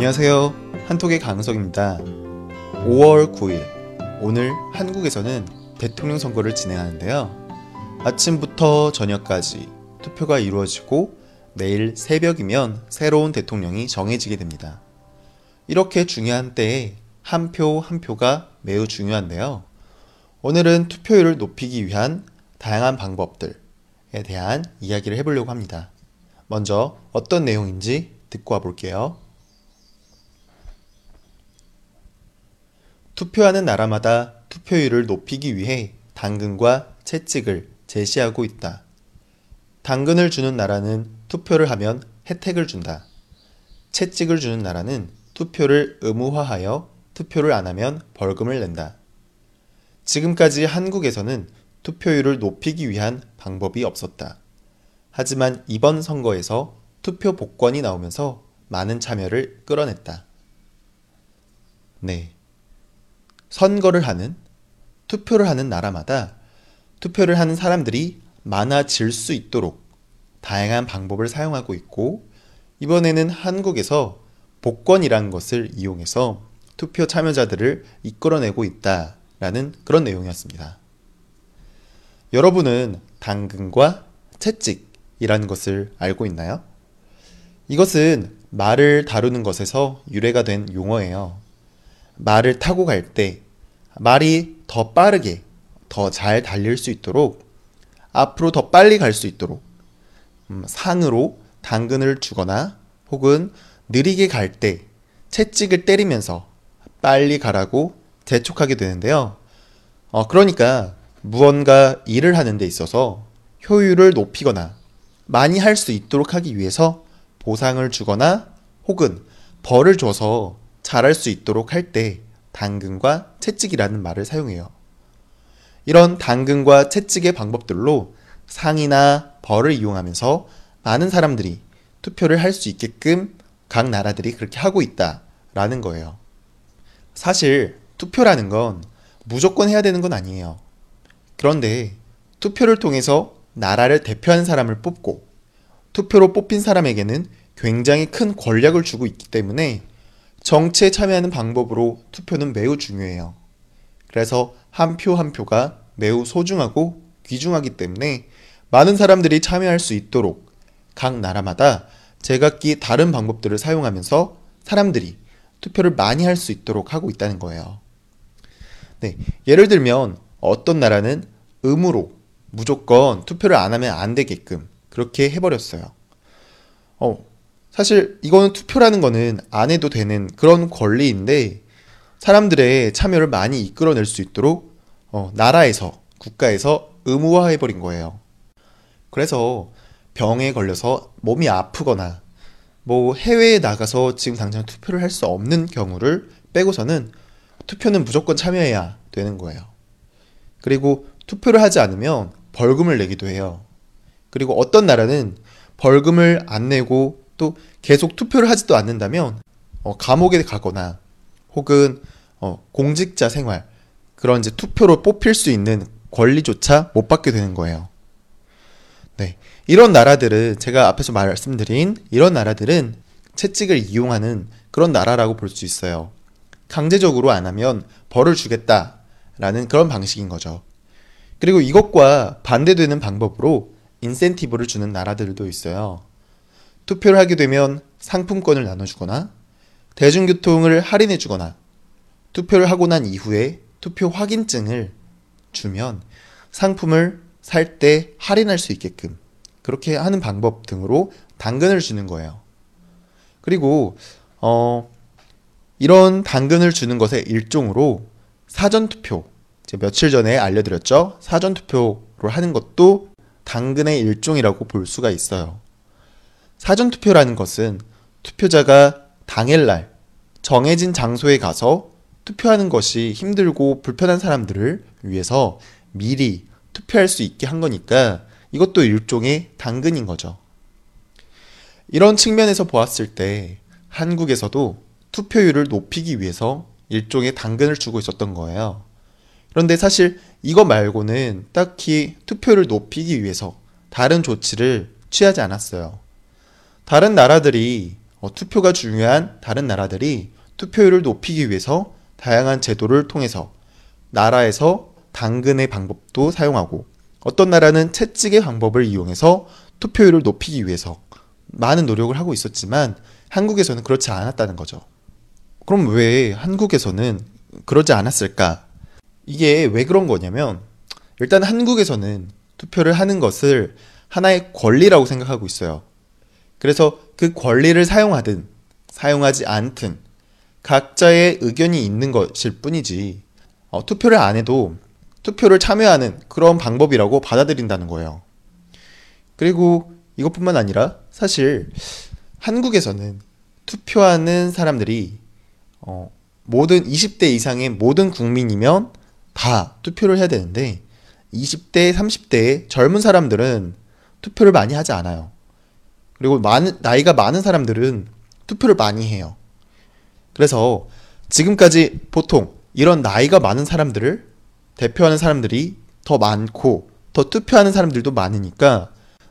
안녕하세요. 한톡의 강석입니다. 5월 9일, 오늘 한국에서는 대통령 선거를 진행하는데요. 아침부터 저녁까지 투표가 이루어지고 내일 새벽이면 새로운 대통령이 정해지게 됩니다. 이렇게 중요한 때에 한 표한 표가 매우 중요한데요. 오늘은 투표율을 높이기 위한 다양한 방법들에 대한 이야기를 해보려고 합니다. 먼저 어떤 내용인지 듣고 와볼게요. 투표하는 나라마다 투표율을 높이기 위해 당근과 채찍을 제시하고 있다. 당근을 주는 나라는 투표를 하면 혜택을 준다. 채찍을 주는 나라는 투표를 의무화하여 투표를 안 하면 벌금을 낸다. 지금까지 한국에서는 투표율을 높이기 위한 방법이 없었다. 하지만 이번 선거에서 투표 복권이 나오면서 많은 참여를 끌어냈다. 네. 선거를 하는, 투표를 하는 나라마다 투표를 하는 사람들이 많아질 수 있도록 다양한 방법을 사용하고 있고, 이번에는 한국에서 복권이란 것을 이용해서 투표 참여자들을 이끌어내고 있다라는 그런 내용이었습니다. 여러분은 당근과 채찍이라는 것을 알고 있나요? 이것은 말을 다루는 것에서 유래가 된 용어예요. 말을 타고 갈 때 말이 더 빠르게 더 잘 달릴 수 있도록 앞으로 더 빨리 갈 수 있도록 음, 상으로 당근을 주거나 혹은 느리게 갈 때 채찍을 때리면서 빨리 가라고 재촉하게 되는데요. 어, 그러니까 무언가 일을 하는 데 있어서 효율을 높이거나 많이 할 수 있도록 하기 위해서 보상을 주거나 혹은 벌을 줘서 잘할 수 있도록 할 때 당근과 채찍이라는 말을 사용해요. 이런 당근과 채찍의 방법들로 상이나 벌을 이용하면서 많은 사람들이 투표를 할 수 있게끔 각 나라들이 그렇게 하고 있다라는 거예요. 사실 투표라는 건 무조건 해야 되는 건 아니에요. 그런데 투표를 통해서 나라를 대표하는 사람을 뽑고 투표로 뽑힌 사람에게는 굉장히 큰 권력을 주고 있기 때문에 정치에 참여하는 방법으로 투표는 매우 중요해요. 그래서 한표한 표가 매우 소중하고 귀중하기 때문에 많은 사람들이 참여할 수 있도록 각 나라마다 제각기 다른 방법들을 사용하면서 사람들이 투표를 많이 할 수 있도록 하고 있다는 거예요. 네, 예를 들면 어떤 나라는 의무로 무조건 투표를 안 하면 안 되게끔 그렇게 해버렸어요. 어, 사실 이거는 투표라는 거는 안 해도 되는 그런 권리인데 사람들의 참여를 많이 이끌어낼 수 있도록 어, 나라에서 국가에서 의무화해버린 거예요. 그래서 병에 걸려서 몸이 아프거나 뭐 해외에 나가서 지금 당장 투표를 할 수 없는 경우를 빼고서는 투표는 무조건 참여해야 되는 거예요. 그리고 투표를 하지 않으면 벌금을 내기도 해요. 그리고 어떤 나라는 벌금을 안 내고 또 계속 투표를 하지도 않는다면 어, 감옥에 가거나 혹은 어, 공직자 생활 그런 이제 투표로 뽑힐 수 있는 권리조차 못 받게 되는 거예요. 네. 이런 나라들은 제가 앞에서 말씀드린 이런 나라들은 채찍을 이용하는 그런 나라라고 볼 수 있어요. 강제적으로 안 하면 벌을 주겠다라는 그런 방식인 거죠. 그리고 이것과 반대되는 방법으로 인센티브를 주는 나라들도 있어요. 투표를 하게 되면 상품권을 나눠주거나 대중교통을 할인해주거나 투표를 하고 난 이후에 투표 확인증을 주면 상품을 살 때 할인할 수 있게끔 그렇게 하는 방법 등으로 당근을 주는 거예요. 그리고 어 이런 당근을 주는 것의 일종으로 사전 투표 며칠 전에 알려드렸죠. 사전 투표를 하는 것도 당근의 일종이라고 볼 수가 있어요. 사전 투표라는 것은 투표자가 당일날 정해진 장소에 가서 투표하는 것이 힘들고 불편한 사람들을 위해서 미리 투표할 수 있게 한 거니까 이것도 일종의 당근인 거죠. 이런 측면에서 보았을 때 한국에서도 투표율을 높이기 위해서 일종의 당근을 주고 있었던 거예요. 그런데 사실 이거 말고는 딱히 투표를 높이기 위해서 다른 조치를 취하지 않았어요. 다른 나라들이 어, 투표가 중요한 다른 나라들이 투표율을 높이기 위해서 다양한 제도를 통해서 나라에서 당근의 방법도 사용하고 어떤 나라는 채찍의 방법을 이용해서 투표율을 높이기 위해서 많은 노력을 하고 있었지만 한국에서는 그렇지 않았다는 거죠. 그럼 왜 한국에서는 그러지 않았을까? 이게 왜 그런 거냐면 일단 한국에서는 투표를 하는 것을 하나의 권리라고 생각하고 있어요. 그래서 그 권리를 사용하든 사용하지 않든 각자의 의견이 있는 것일 뿐이지 어, 투표를 안 해도 투표를 참여하는 그런 방법이라고 받아들인다는 거예요. 그리고 이것뿐만 아니라 사실 한국에서는 투표하는 사람들이 어, 모든 20대 이상의 모든 국민이면 다 투표를 해야 되는데 20대, 30대의 젊은 사람들은 투표를 많이 하지 않아요. 그리고 많은, 나이가 많은 사람들은 투표를 많이 해요. 그래서 지금까지 보통 이런 나이가 많은 사람들을 대표하는 사람들이 더 많고 더 투표하는 사람들도 많으니까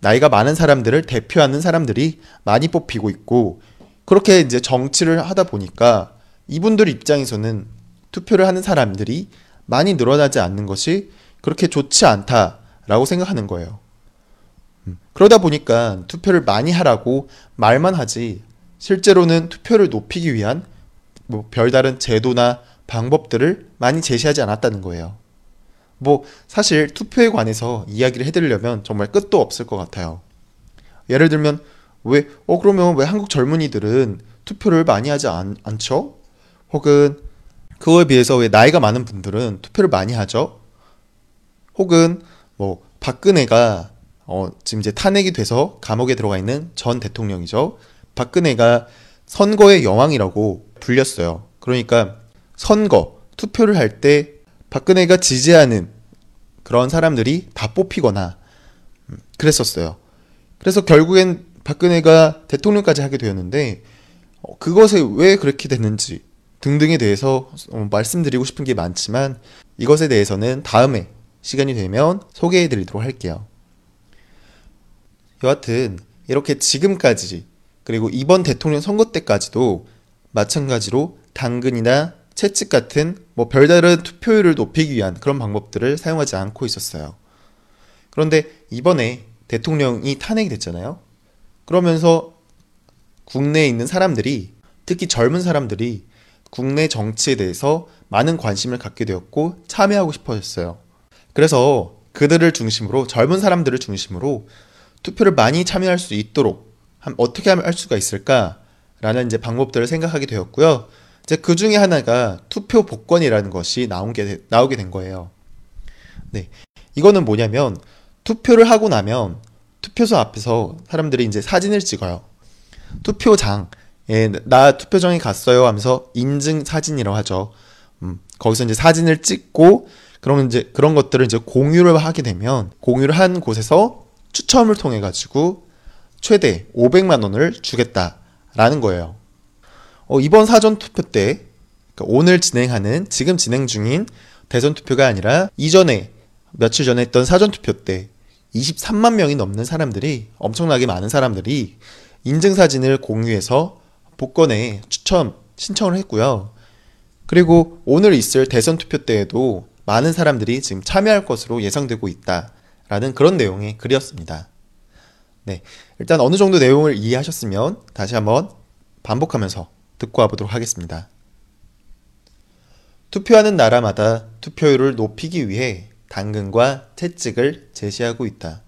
나이가 많은 사람들을 대표하는 사람들이 많이 뽑히고 있고 그렇게 이제 정치를 하다 보니까 이분들 입장에서는 투표를 하는 사람들이 많이 늘어나지 않는 것이 그렇게 좋지 않다라고 생각하는 거예요. 음, 그러다 보니까 투표를 많이 하라고 말만 하지 실제로는 투표를 높이기 위한 뭐 별다른 제도나 방법들을 많이 제시하지 않았다는 거예요. 뭐 사실 투표에 관해서 이야기를 해드리려면 정말 끝도 없을 것 같아요. 예를 들면 왜 어 그러면 왜 한국 젊은이들은 투표를 많이 하지 않, 않죠? 혹은 그거에 비해서 왜 나이가 많은 분들은 투표를 많이 하죠? 혹은 뭐 박근혜가 어 지금 이제 탄핵이 돼서 감옥에 들어가 있는 전 대통령이죠. 박근혜가 선거의 여왕이라고 불렸어요. 그러니까 선거 투표를 할 때 박근혜가 지지하는 그런 사람들이 다 뽑히거나 음, 그랬었어요. 그래서 결국엔 박근혜가 대통령까지 하게 되었는데 어, 그것에 왜 그렇게 됐는지 등등에 대해서 어, 말씀드리고 싶은 게 많지만 이것에 대해서는 다음에 시간이 되면 소개해 드리도록 할게요. 여하튼 이렇게 지금까지 그리고 이번 대통령 선거 때까지도 마찬가지로 당근이나 채찍 같은 뭐 별다른 투표율을 높이기 위한 그런 방법들을 사용하지 않고 있었어요. 그런데 이번에 대통령이 탄핵이 됐잖아요. 그러면서 국내에 있는 사람들이 특히 젊은 사람들이 국내 정치에 대해서 많은 관심을 갖게 되었고 참여하고 싶어졌어요. 그래서 그들을 중심으로 젊은 사람들을 중심으로 투표를 많이 참여할 수 있도록 어떻게 할 수가 있을까라는 이제 방법들을 생각하게 되었고요. 이제 그 중에 하나가 투표 복권이라는 것이 나온 게 나오게 된 거예요. 네, 이거는 뭐냐면 투표를 하고 나면 투표소 앞에서 사람들이 이제 사진을 찍어요. 투표장 예, 나 투표장에 갔어요 하면서 인증 사진이라고 하죠. 음, 거기서 이제 사진을 찍고 그런 이제 그런 것들을 이제 공유를 하게 되면 공유를 한 곳에서 추첨을 통해 가지고 최대 500만 원을 주겠다라는 거예요. 어, 이번 사전 투표 때 그러니까 오늘 진행하는 지금 진행 중인 대선 투표가 아니라 이전에 며칠 전에 했던 사전 투표 때 23만 명이 넘는 사람들이 엄청나게 많은 사람들이 인증 사진을 공유해서 복권에 추첨 신청을 했고요. 그리고 오늘 있을 대선 투표 때에도 많은 사람들이 지금 참여할 것으로 예상되고 있다 라는 그런 내용의 글이었습니다. 네. 일단 어느 정도 내용을 이해하셨으면 다시 한번 반복하면서 듣고 와보도록 하겠습니다. 투표하는 나라마다 투표율을 높이기 위해 당근과 채찍을 제시하고 있다.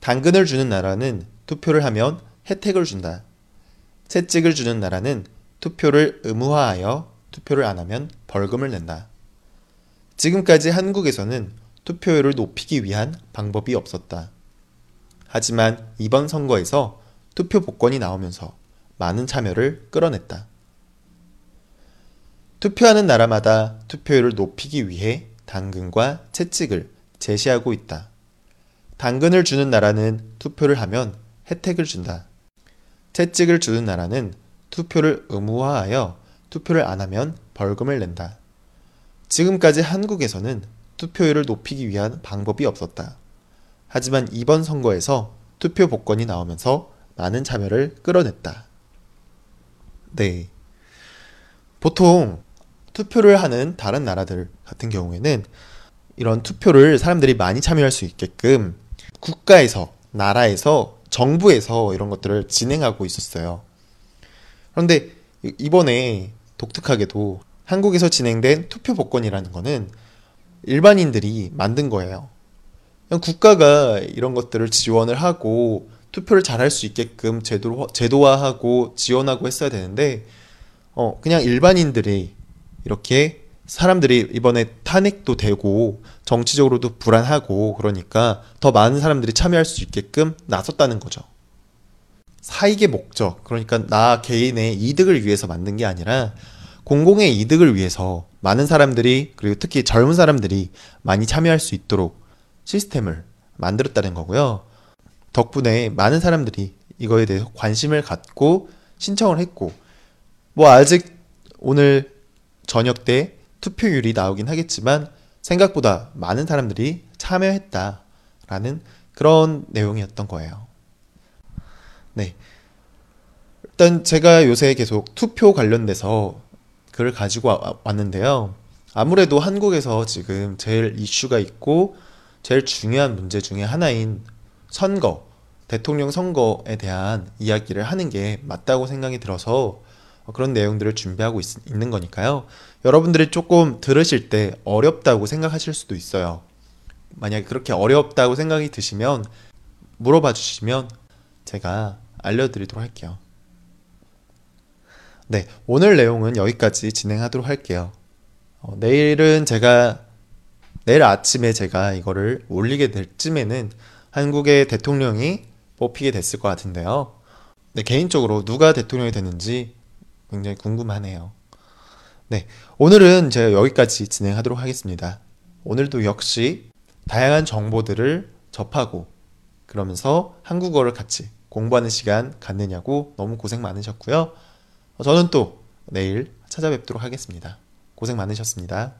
당근을 주는 나라는 투표를 하면 혜택을 준다. 채찍을 주는 나라는 투표를 의무화하여 투표를 안 하면 벌금을 낸다. 지금까지 한국에서는 투표율을 높이기 위한 방법이 없었다. 하지만 이번 선거에서 투표 복권이 나오면서 많은 참여를 끌어냈다. 투표하는 나라마다 투표율을 높이기 위해 당근과 채찍을 제시하고 있다. 당근을 주는 나라는 투표를 하면 혜택을 준다. 채찍을 주는 나라는 투표를 의무화하여 투표를 안 하면 벌금을 낸다. 지금까지 한국에서는 투표율을 높이기 위한 방법이 없었다. 하지만 이번 선거에서 투표 복권이 나오면서 많은 참여를 끌어냈다. 네. 보통 투표를 하는 다른 나라들 같은 경우에는 이런 투표를 사람들이 많이 참여할 수 있게끔 국가에서, 나라에서, 정부에서 이런 것들을 진행하고 있었어요. 그런데 이번에 독특하게도 한국에서 진행된 투표 복권이라는 거는 일반인들이 만든 거예요. 국가가 이런 것들을 지원을 하고 투표를 잘할 수 있게끔 제도, 제도화하고 지원하고 했어야 되는데, 어, 그냥 일반인들이 이렇게 사람들이 이번에 탄핵도 되고 정치적으로도 불안하고 그러니까 더 많은 사람들이 참여할 수 있게끔 나섰다는 거죠. 사익의 목적, 그러니까 나 개인의 이득을 위해서 만든 게 아니라 공공의 이득을 위해서 많은 사람들이 그리고 특히 젊은 사람들이 많이 참여할 수 있도록 시스템을 만들었다는 거고요. 덕분에 많은 사람들이 이거에 대해서 관심을 갖고 신청을 했고 뭐 아직 오늘 저녁 때 투표율이 나오긴 하겠지만 생각보다 많은 사람들이 참여했다라는 그런 내용이었던 거예요. 네. 일단 제가 요새 계속 투표 관련돼서 글을 가지고 왔는데요. 아무래도 한국에서 지금 제일 이슈가 있고 제일 중요한 문제 중에 하나인 선거, 대통령 선거에 대한 이야기를 하는 게 맞다고 생각이 들어서 그런 내용들을 준비하고 있, 는 거니까요. 여러분들이 조금 들으실 때 어렵다고 생각하실 수도 있어요. 만약에 그렇게 어렵다고 생각이 드시면 물어봐 주시면 제가 알려드리도록 할게요. 네, 오늘 내용은 여기까지 진행하도록 할게요. 어, 내일은 제가 내일 아침에 제가 이거를 올리게 될 쯤에는 한국의 대통령이 뽑히게 됐을 것 같은데요. 네, 개인적으로 누가 대통령이 되는지 굉장히 궁금하네요. 네, 오늘은 제가 여기까지 진행하도록 하겠습니다. 오늘도 역시 다양한 정보들을 접하고 그러면서 한국어를 같이 공부하는 시간 갖느냐고 너무 고생 많으셨고요. 저는 또 내일 찾아뵙도록 하겠습니다. 고생 많으셨습니다.